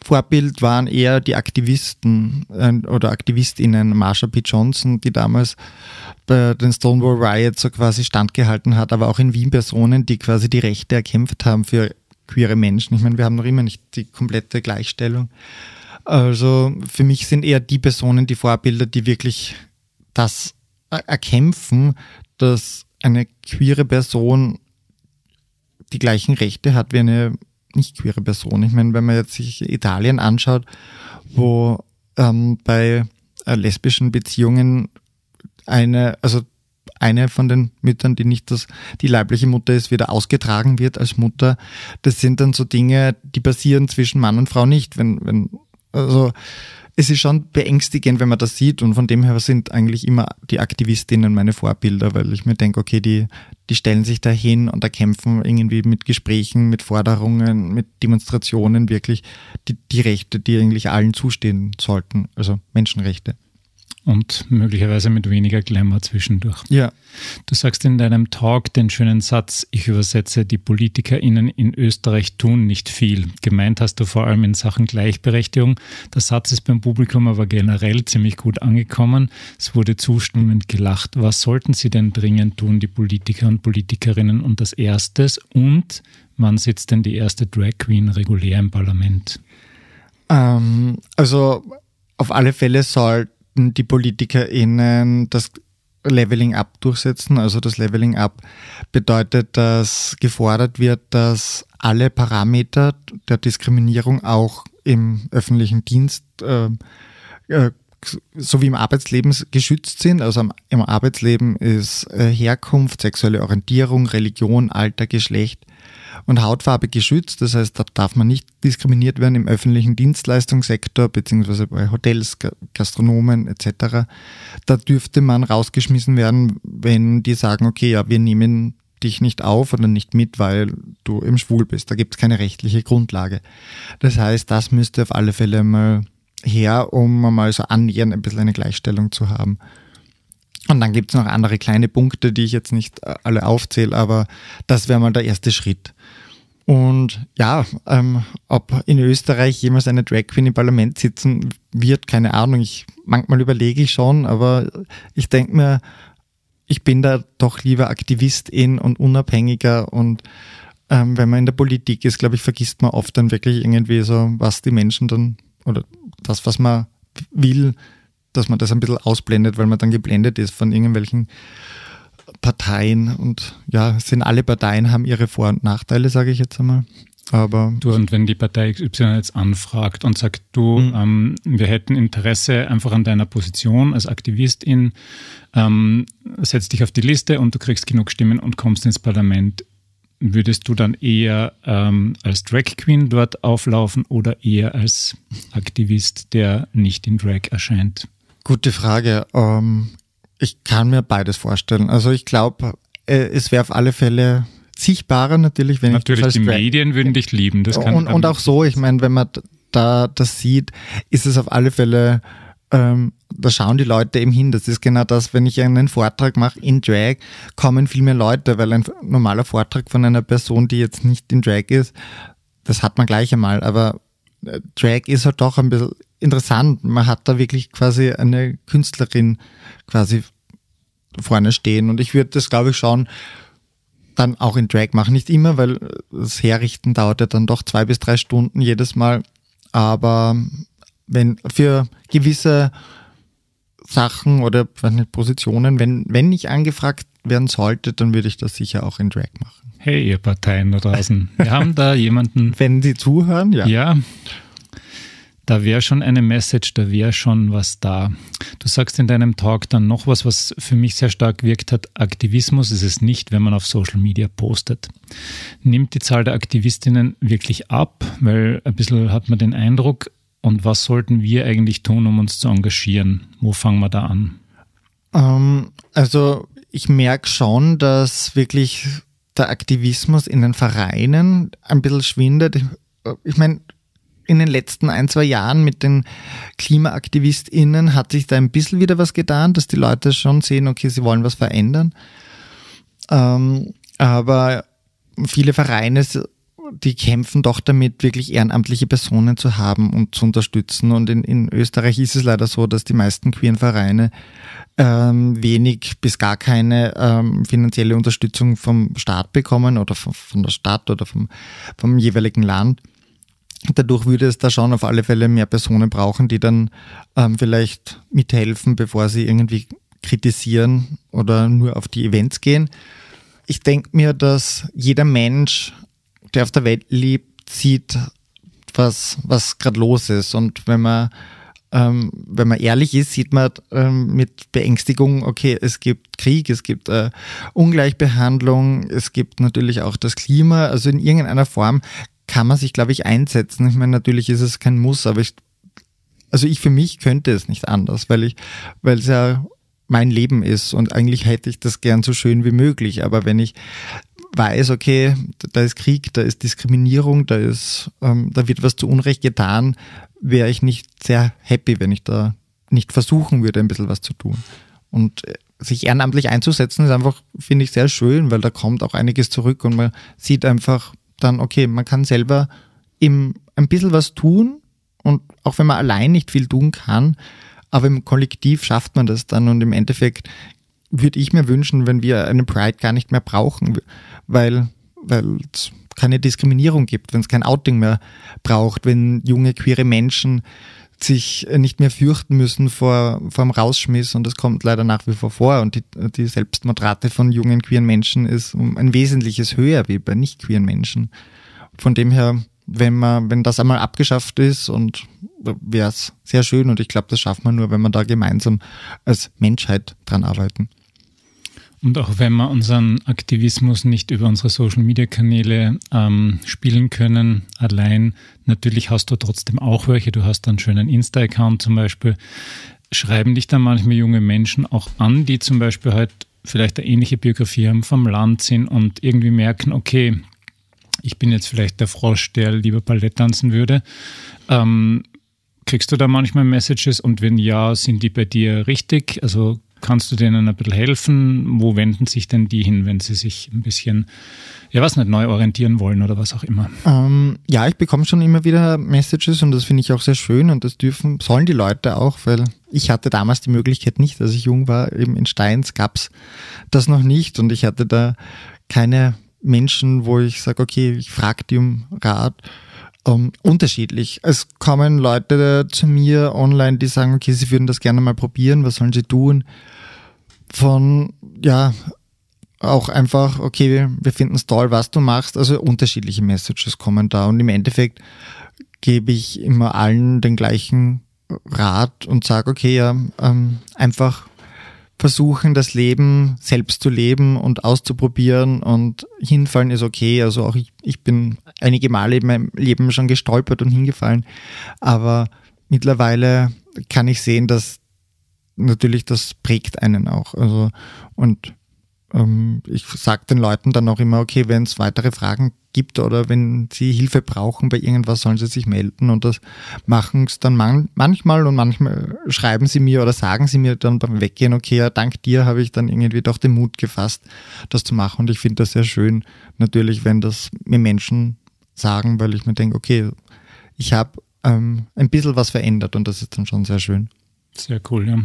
Vorbild waren eher die Aktivisten äh, oder Aktivistinnen, Marsha P. Johnson, die damals bei den Stonewall Riots so quasi standgehalten hat, aber auch in Wien Personen, die quasi die Rechte erkämpft haben für queere Menschen. Ich meine, wir haben noch immer nicht die komplette Gleichstellung. Also für mich sind eher die Personen die Vorbilder, die wirklich das erkämpfen, dass eine queere Person die gleichen Rechte hat wie eine nicht queere Person. Ich meine, wenn man jetzt sich Italien anschaut, wo ähm, bei äh, lesbischen Beziehungen eine, also eine von den Müttern, die nicht das, die leibliche Mutter ist, wieder ausgetragen wird als Mutter. Das sind dann so Dinge, die passieren zwischen Mann und Frau nicht. Wenn, wenn also es ist schon beängstigend, wenn man das sieht und von dem her sind eigentlich immer die Aktivistinnen meine Vorbilder, weil ich mir denke, okay, die, die stellen sich dahin und erkämpfen irgendwie mit Gesprächen, mit Forderungen, mit Demonstrationen wirklich die, die Rechte, die eigentlich allen zustehen sollten, also Menschenrechte und möglicherweise mit weniger Glamour zwischendurch. Ja. Du sagst in deinem Talk den schönen Satz, ich übersetze, die PolitikerInnen in Österreich tun nicht viel. Gemeint hast du vor allem in Sachen Gleichberechtigung. Der Satz ist beim Publikum aber generell ziemlich gut angekommen. Es wurde zustimmend gelacht. Was sollten sie denn dringend tun, die Politiker und Politikerinnen? Und das erstes, und wann sitzt denn die erste Drag Queen regulär im Parlament? Ähm, also auf alle Fälle soll sollten die PolitikerInnen das Leveling Up durchsetzen. Also das Leveling Up bedeutet, dass gefordert wird, dass alle Parameter der Diskriminierung auch im öffentlichen Dienst äh, äh, sowie im Arbeitsleben geschützt sind. Also im Arbeitsleben ist äh, Herkunft, sexuelle Orientierung, Religion, Alter, Geschlecht und Hautfarbe geschützt. Das heißt, da darf man nicht diskriminiert werden im öffentlichen Dienstleistungssektor beziehungsweise bei Hotels, Gastronomen etc. Da dürfte man rausgeschmissen werden, wenn die sagen, okay, ja, wir nehmen dich nicht auf oder nicht mit, weil du im Schwul bist. Da gibt es keine rechtliche Grundlage. Das heißt, das müsste auf alle Fälle mal her, um mal so annähernd ein bisschen eine Gleichstellung zu haben. Und dann gibt es noch andere kleine Punkte, die ich jetzt nicht äh, alle aufzähle, aber das wäre mal der erste Schritt. Und ja, ähm, ob in Österreich jemals eine Drag Queen im Parlament sitzen wird, keine Ahnung. Ich manchmal überlege ich schon, aber ich denke mir, ich bin da doch lieber Aktivistin und unabhängiger und ähm, wenn man in der Politik ist, glaube ich, vergisst man oft dann wirklich irgendwie so, was die Menschen dann oder das, was man will, dass man das ein bisschen ausblendet, weil man dann geblendet ist von irgendwelchen Parteien und ja, sind alle Parteien haben ihre Vor- und Nachteile, sage ich jetzt einmal. Aber du, und wenn die Partei XY jetzt anfragt und sagt, du, mhm. ähm, wir hätten Interesse einfach an deiner Position als Aktivistin, ähm, setz dich auf die Liste und du kriegst genug Stimmen und kommst ins Parlament. Würdest du dann eher ähm, als Drag Queen dort auflaufen oder eher als Aktivist, der nicht in Drag erscheint? Gute Frage. Ähm, ich kann mir beides vorstellen. Also ich glaube, äh, es wäre auf alle Fälle sichtbarer natürlich, wenn natürlich ich die Medien würden dich lieben. Das kann und, und auch so, ich meine, wenn man da das sieht, ist es auf alle Fälle ähm, da schauen die Leute eben hin. Das ist genau das, wenn ich einen Vortrag mache in Drag, kommen viel mehr Leute, weil ein normaler Vortrag von einer Person, die jetzt nicht in Drag ist, das hat man gleich einmal. Aber äh, Drag ist halt doch ein bisschen interessant. Man hat da wirklich quasi eine Künstlerin quasi vorne stehen. Und ich würde das, glaube ich, schon dann auch in Drag machen. Nicht immer, weil das Herrichten dauert ja dann doch zwei bis drei Stunden jedes Mal. Aber wenn für gewisse Sachen oder nicht, Positionen, wenn, wenn ich angefragt werden sollte, dann würde ich das sicher auch in Drag machen. Hey, ihr Parteien da draußen. Wir haben da jemanden. Wenn Sie zuhören, ja. Ja, da wäre schon eine Message, da wäre schon was da. Du sagst in deinem Talk dann noch was, was für mich sehr stark wirkt hat. Aktivismus ist es nicht, wenn man auf Social Media postet. Nimmt die Zahl der Aktivistinnen wirklich ab? Weil ein bisschen hat man den Eindruck, und was sollten wir eigentlich tun, um uns zu engagieren? Wo fangen wir da an? Ähm, also ich merke schon, dass wirklich der Aktivismus in den Vereinen ein bisschen schwindet. Ich, ich meine, in den letzten ein, zwei Jahren mit den KlimaaktivistInnen hat sich da ein bisschen wieder was getan, dass die Leute schon sehen, okay, sie wollen was verändern. Ähm, aber viele Vereine, die kämpfen doch damit, wirklich ehrenamtliche Personen zu haben und zu unterstützen. Und in, in Österreich ist es leider so, dass die meisten queeren Vereine ähm, wenig bis gar keine ähm, finanzielle Unterstützung vom Staat bekommen oder von, von der Stadt oder vom, vom jeweiligen Land. Dadurch würde es da schon auf alle Fälle mehr Personen brauchen, die dann ähm, vielleicht mithelfen, bevor sie irgendwie kritisieren oder nur auf die Events gehen. Ich denke mir, dass jeder Mensch, der auf der Welt lebt, sieht, was, was gerade los ist. Und wenn man, ähm, wenn man ehrlich ist, sieht man ähm, mit Beängstigung, okay, es gibt Krieg, es gibt äh, Ungleichbehandlung, es gibt natürlich auch das Klima. Also in irgendeiner Form kann man sich, glaube ich, einsetzen. Ich meine, natürlich ist es kein Muss, aber ich, also ich für mich könnte es nicht anders, weil ich, weil es ja mein Leben ist und eigentlich hätte ich das gern so schön wie möglich. Aber wenn ich weiß, okay, da ist Krieg, da ist Diskriminierung, da ist, ähm, da wird was zu Unrecht getan, wäre ich nicht sehr happy, wenn ich da nicht versuchen würde, ein bisschen was zu tun. Und äh, sich ehrenamtlich einzusetzen, ist einfach, finde ich, sehr schön, weil da kommt auch einiges zurück und man sieht einfach, dann, okay, man kann selber im, ein bisschen was tun und auch wenn man allein nicht viel tun kann, aber im Kollektiv schafft man das dann und im Endeffekt würde ich mir wünschen, wenn wir eine Pride gar nicht mehr brauchen, weil, weil es keine Diskriminierung gibt, wenn es kein Outing mehr braucht, wenn junge queere Menschen sich nicht mehr fürchten müssen vor, vor dem Rausschmiss und das kommt leider nach wie vor vor und die, die Selbstmordrate von jungen queeren Menschen ist um ein wesentliches höher wie bei nicht queeren Menschen. Von dem her, wenn man, wenn das einmal abgeschafft ist und wäre es sehr schön und ich glaube, das schafft man nur, wenn man da gemeinsam als Menschheit dran arbeiten. Und auch wenn wir unseren Aktivismus nicht über unsere Social-Media-Kanäle ähm, spielen können, allein, natürlich hast du trotzdem auch welche. Du hast einen schönen Insta-Account zum Beispiel. Schreiben dich dann manchmal junge Menschen auch an, die zum Beispiel halt vielleicht eine ähnliche Biografie haben, vom Land sind und irgendwie merken, okay, ich bin jetzt vielleicht der Frosch, der lieber Ballett tanzen würde. Ähm, kriegst du da manchmal Messages und wenn ja, sind die bei dir richtig? Also Kannst du denen ein bisschen helfen? Wo wenden sich denn die hin, wenn sie sich ein bisschen, ja was nicht, neu orientieren wollen oder was auch immer? Ähm, ja, ich bekomme schon immer wieder Messages und das finde ich auch sehr schön und das dürfen, sollen die Leute auch, weil ich hatte damals die Möglichkeit nicht, als ich jung war, eben in Steins gab's das noch nicht und ich hatte da keine Menschen, wo ich sage, okay, ich frage die um Rat. Um, unterschiedlich. Es kommen Leute zu mir online, die sagen, okay, sie würden das gerne mal probieren, was sollen sie tun? von, ja, auch einfach, okay, wir finden es toll, was du machst. Also unterschiedliche Messages kommen da und im Endeffekt gebe ich immer allen den gleichen Rat und sage, okay, ja, ähm, einfach versuchen, das Leben selbst zu leben und auszuprobieren und hinfallen ist okay. Also auch ich, ich bin einige Male in meinem Leben schon gestolpert und hingefallen, aber mittlerweile kann ich sehen, dass natürlich, das prägt einen auch. Also, und ähm, ich sage den Leuten dann auch immer, okay, wenn es weitere Fragen gibt oder wenn sie Hilfe brauchen bei irgendwas, sollen sie sich melden. Und das machen es dann man manchmal und manchmal schreiben sie mir oder sagen sie mir dann beim Weggehen, okay, ja, dank dir habe ich dann irgendwie doch den Mut gefasst, das zu machen. Und ich finde das sehr schön, natürlich, wenn das mir Menschen sagen, weil ich mir denke, okay, ich habe ähm, ein bisschen was verändert und das ist dann schon sehr schön. Sehr cool, ja.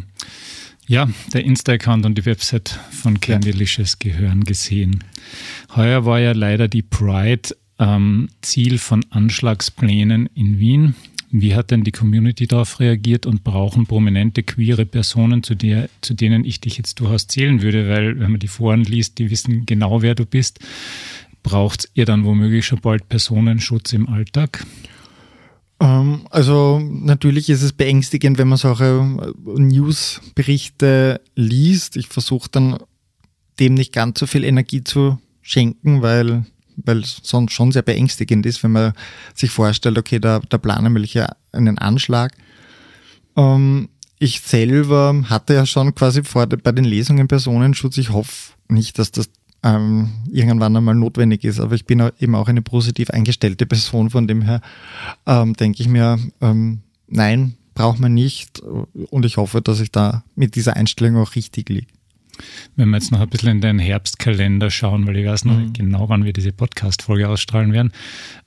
Ja, der Insta-Account und die Website von Candylicious gehören gesehen. Heuer war ja leider die Pride ähm, Ziel von Anschlagsplänen in Wien. Wie hat denn die Community darauf reagiert und brauchen prominente queere Personen, zu, der, zu denen ich dich jetzt durchaus zählen würde, weil wenn man die Foren liest, die wissen genau, wer du bist. Braucht ihr dann womöglich schon bald Personenschutz im Alltag? Ähm, also natürlich ist es beängstigend, wenn man solche äh, Newsberichte liest. Ich versuche dann dem nicht ganz so viel Energie zu schenken, weil weil es sonst schon sehr beängstigend ist, wenn man sich vorstellt, okay, da, da planen hier einen Anschlag. Ähm, ich selber hatte ja schon quasi vor bei den Lesungen Personenschutz. Ich hoffe nicht, dass das ähm, irgendwann einmal notwendig ist, aber ich bin eben auch eine positiv eingestellte Person, von dem her ähm, denke ich mir, ähm, nein, braucht man nicht und ich hoffe, dass ich da mit dieser Einstellung auch richtig liege. Wenn wir jetzt noch ein bisschen in den Herbstkalender schauen, weil ich weiß noch mhm. genau, wann wir diese Podcast-Folge ausstrahlen werden.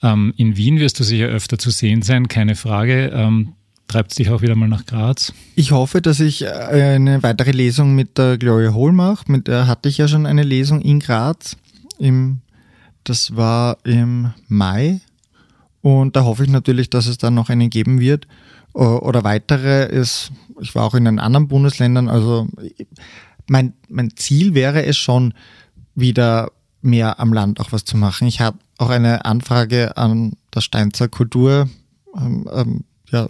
Ähm, in Wien wirst du sicher öfter zu sehen sein, keine Frage. Ähm, Treibt es dich auch wieder mal nach Graz? Ich hoffe, dass ich äh, eine weitere Lesung mit der Gloria Hall mache. Mit der hatte ich ja schon eine Lesung in Graz. Im, das war im Mai. Und da hoffe ich natürlich, dass es dann noch einen geben wird. Oder weitere ist, ich war auch in den anderen Bundesländern, also mein, mein Ziel wäre es schon, wieder mehr am Land auch was zu machen. Ich habe auch eine Anfrage an das Steinzer Kultur, ähm, ähm, ja,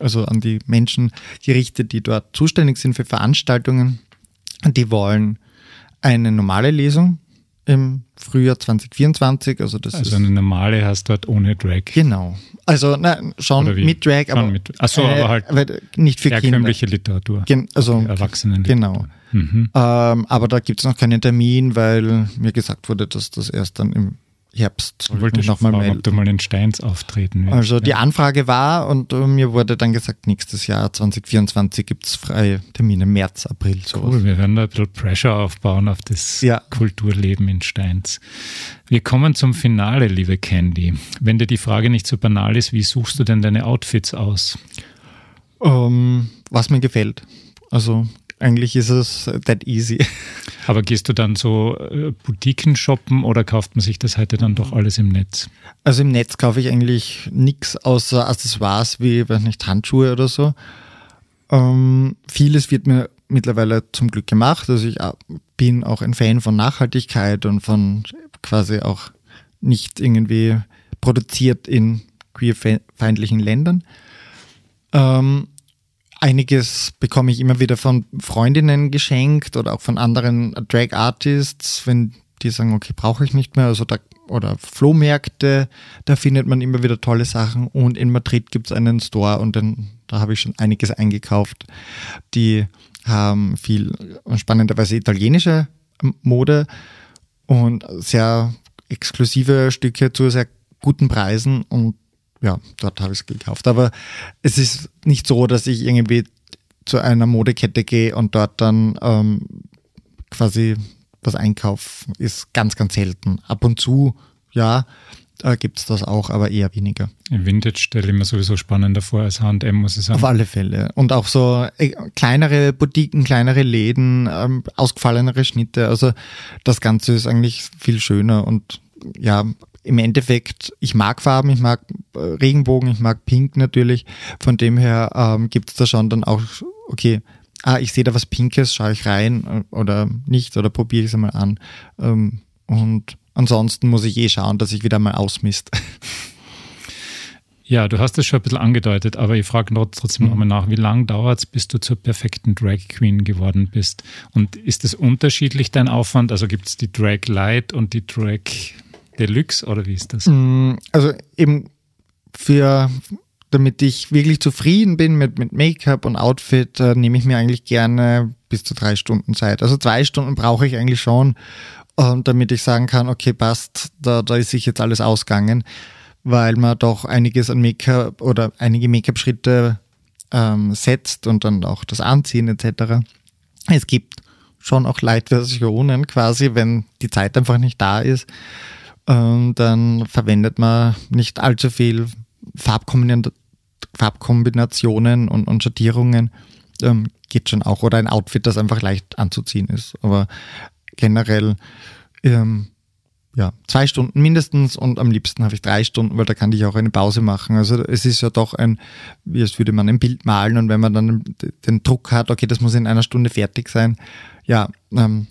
also an die Menschen gerichtet, die dort zuständig sind für Veranstaltungen. Die wollen eine normale Lesung im Frühjahr 2024. Also, das also eine normale hast dort ohne Drag. Genau. Also nein, schon mit Drag, aber, mit, achso, äh, aber halt nicht für herkömmliche Kinder. Literatur. Gen also Erwachsenen. Genau. Mhm. Ähm, aber da gibt es noch keinen Termin, weil mir gesagt wurde, dass das erst dann im Herbst ich wollte noch mal melden. ob du mal in Steins auftreten willst. Also die Anfrage war und uh, mir wurde dann gesagt, nächstes Jahr 2024 gibt es freie Termine, März, April. Sowas. Cool, wir werden da ein bisschen Pressure aufbauen auf das ja. Kulturleben in Steins. Wir kommen zum Finale, liebe Candy. Wenn dir die Frage nicht so banal ist, wie suchst du denn deine Outfits aus? Um, ähm, was mir gefällt. Also eigentlich ist es that easy. (laughs) Aber gehst du dann so äh, Boutiquen shoppen oder kauft man sich das heute dann doch alles im Netz? Also im Netz kaufe ich eigentlich nichts außer Accessoires wie, weiß nicht, Handschuhe oder so. Ähm, vieles wird mir mittlerweile zum Glück gemacht. Also ich äh, bin auch ein Fan von Nachhaltigkeit und von quasi auch nicht irgendwie produziert in queerfeindlichen Ländern. Ähm, Einiges bekomme ich immer wieder von Freundinnen geschenkt oder auch von anderen Drag Artists, wenn die sagen, okay, brauche ich nicht mehr. Also da, oder Flohmärkte, da findet man immer wieder tolle Sachen. Und in Madrid gibt es einen Store und dann, da habe ich schon einiges eingekauft. Die haben viel spannenderweise italienische Mode und sehr exklusive Stücke zu sehr guten Preisen und ja, dort habe ich es gekauft. Aber es ist nicht so, dass ich irgendwie zu einer Modekette gehe und dort dann ähm, quasi was einkaufe. Ist ganz, ganz selten. Ab und zu, ja, äh, gibt es das auch, aber eher weniger. Vintage stelle ich mir sowieso spannender vor als H&M, muss ich sagen. Auf alle Fälle. Und auch so äh, kleinere Boutiquen, kleinere Läden, ähm, ausgefallenere Schnitte. Also das Ganze ist eigentlich viel schöner und ja, im Endeffekt, ich mag Farben, ich mag äh, Regenbogen, ich mag Pink natürlich. Von dem her ähm, gibt es da schon dann auch, okay, ah, ich sehe da was Pinkes, schaue ich rein äh, oder nicht oder probiere ich es einmal an. Ähm, und ansonsten muss ich eh schauen, dass ich wieder mal ausmisst. Ja, du hast es schon ein bisschen angedeutet, aber ich frage trotzdem mhm. nochmal nach, wie lange dauert es, bis du zur perfekten Drag Queen geworden bist? Und ist es unterschiedlich, dein Aufwand? Also gibt es die Drag Light und die Drag Deluxe oder wie ist das? Mm, also eben für, damit ich wirklich zufrieden bin mit, mit Make-up und Outfit, äh, nehme ich mir eigentlich gerne bis zu drei Stunden Zeit. Also zwei Stunden brauche ich eigentlich schon, äh, damit ich sagen kann, okay, passt, da, da ist sich jetzt alles ausgegangen, weil man doch einiges an Make-up oder einige Make-up-Schritte ähm, setzt und dann auch das Anziehen etc. Es gibt schon auch Light-Versionen quasi, wenn die Zeit einfach nicht da ist. Und dann verwendet man nicht allzu viel Farbkombinationen und, und Schattierungen. ähm, geht schon auch. Oder ein Outfit, das einfach leicht anzuziehen ist. Aber generell, ähm, ja, zwei Stunden mindestens und am liebsten habe ich drei Stunden, weil da kann ich auch eine Pause machen. Also es ist ja doch ein, wie es würde man ein Bild malen und wenn man dann den Druck hat, okay, das muss in einer Stunde fertig sein, ja, ähm,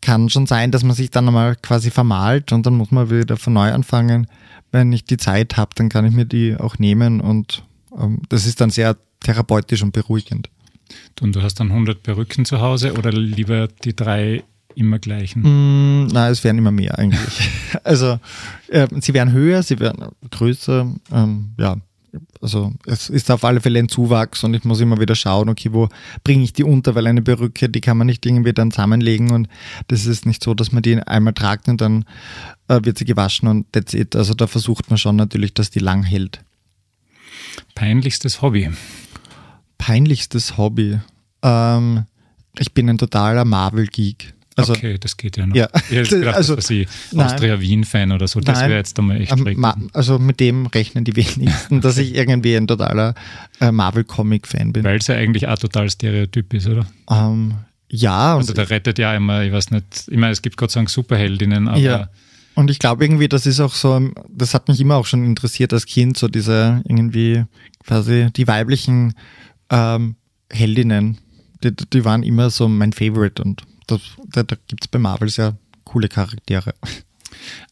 kann schon sein, dass man sich dann einmal quasi vermalt und dann muss man wieder von neu anfangen. Wenn ich die Zeit habe, dann kann ich mir die auch nehmen und ähm, das ist dann sehr therapeutisch und beruhigend. Und du hast dann 100 Perücken zu Hause oder lieber die drei immer gleichen? Mm, nein, es werden immer mehr eigentlich. (laughs) also äh, sie werden höher, sie werden größer, ähm, ja. Also es ist auf alle Fälle ein Zuwachs und ich muss immer wieder schauen, okay, wo bringe ich die unter, weil eine Perücke, die kann man nicht irgendwie dann zusammenlegen und das ist nicht so, dass man die einmal tragt und dann äh, wird sie gewaschen und that's it. Also da versucht man schon natürlich, dass die lang hält. Peinlichstes Hobby? Peinlichstes Hobby? Ähm, ich bin ein totaler Marvel-Geek. Also, okay, das geht ja noch. Ja, ich hätte (laughs) gedacht, also, das ich Austria-Wien-Fan oder so. Das wäre jetzt einmal echt schräg. Ähm, also mit dem rechnen die wenigsten, (laughs) dass ich irgendwie ein totaler äh, Marvel-Comic-Fan bin. Weil es ja eigentlich auch total Stereotyp ist, oder? Ähm, ja. Also der rettet ja immer, ich weiß nicht, ich meine, es gibt Gott sei Dank Superheldinnen, aber... Ja. Und ich glaube irgendwie, das ist auch so, das hat mich immer auch schon interessiert als Kind, so diese irgendwie quasi die weiblichen ähm, Heldinnen, die, die waren immer so mein Favorite und das, da, da gibt es bei Marvel sehr coole Charaktere.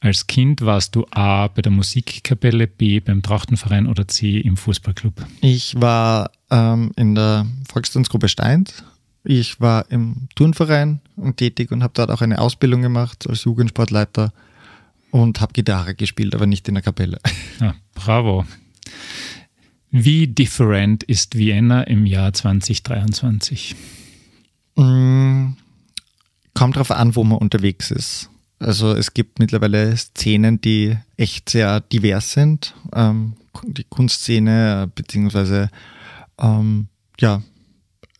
Als Kind warst du A bei der Musikkapelle, B beim Trachtenverein oder C im Fußballclub? Ich war ähm, in der Volkstanzgruppe Steins. Ich war im Turnverein tätig und habe dort auch eine Ausbildung gemacht als Jugendsportleiter und habe Gitarre gespielt, aber nicht in der Kapelle. Ja, bravo. Wie different ist Vienna im Jahr 2023? Mm, kommt darauf an, wo man unterwegs ist. Also es gibt mittlerweile Szenen, die echt sehr divers sind. Ähm, die Kunstszene, beziehungsweise ähm, ja,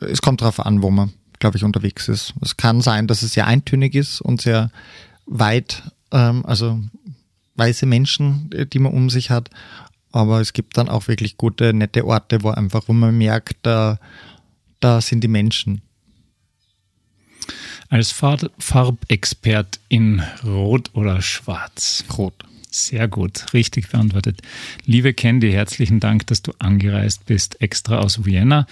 es kommt darauf an, wo man, glaube ich, unterwegs ist. Es kann sein, dass es sehr eintönig ist und sehr weit, ähm, also weiße Menschen, die man um sich hat. Aber es gibt dann auch wirklich gute, nette Orte, wo einfach, wo man merkt, da, da sind die Menschen. Als Farb Farbexpert in Rot oder Schwarz? Rot. Sehr gut, richtig beantwortet. Liebe Candy, herzlichen Dank, dass du angereist bist, extra aus Vienna.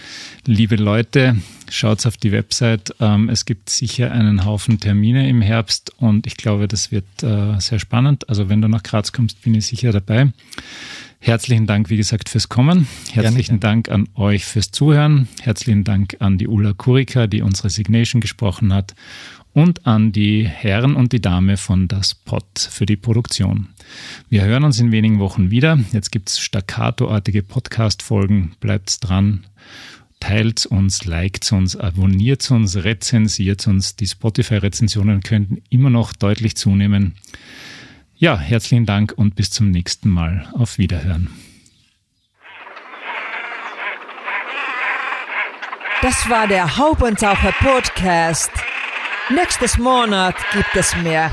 Liebe Leute, schaut auf die Website. Ähm, es gibt sicher einen Haufen Termine im Herbst und ich glaube, das wird äh, sehr spannend. Also wenn du nach Graz kommst, bin ich sicher dabei. Herzlichen Dank, wie gesagt, fürs Kommen. Herzlichen Dank an euch fürs Zuhören. Herzlichen Dank an die Ulla Kurika, die unsere Signation gesprochen hat. Und an die Herren und die Dame von Das Pot für die Produktion. Wir hören uns in wenigen Wochen wieder. Jetzt gibt es staccatoartige Podcast-Folgen. Bleibt dran. Teilt uns, liked uns, abonniert uns, rezensiert uns. Die Spotify-Rezensionen könnten immer noch deutlich zunehmen. Ja, herzlichen Dank und bis zum nächsten Mal. Auf Wiederhören. Das war der Haubentaucher Podcast. Nächstes Monat gibt es mehr.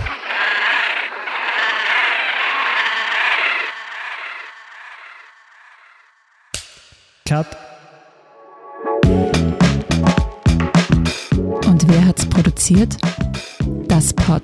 Cut. Und wer hat's produziert? Das Pod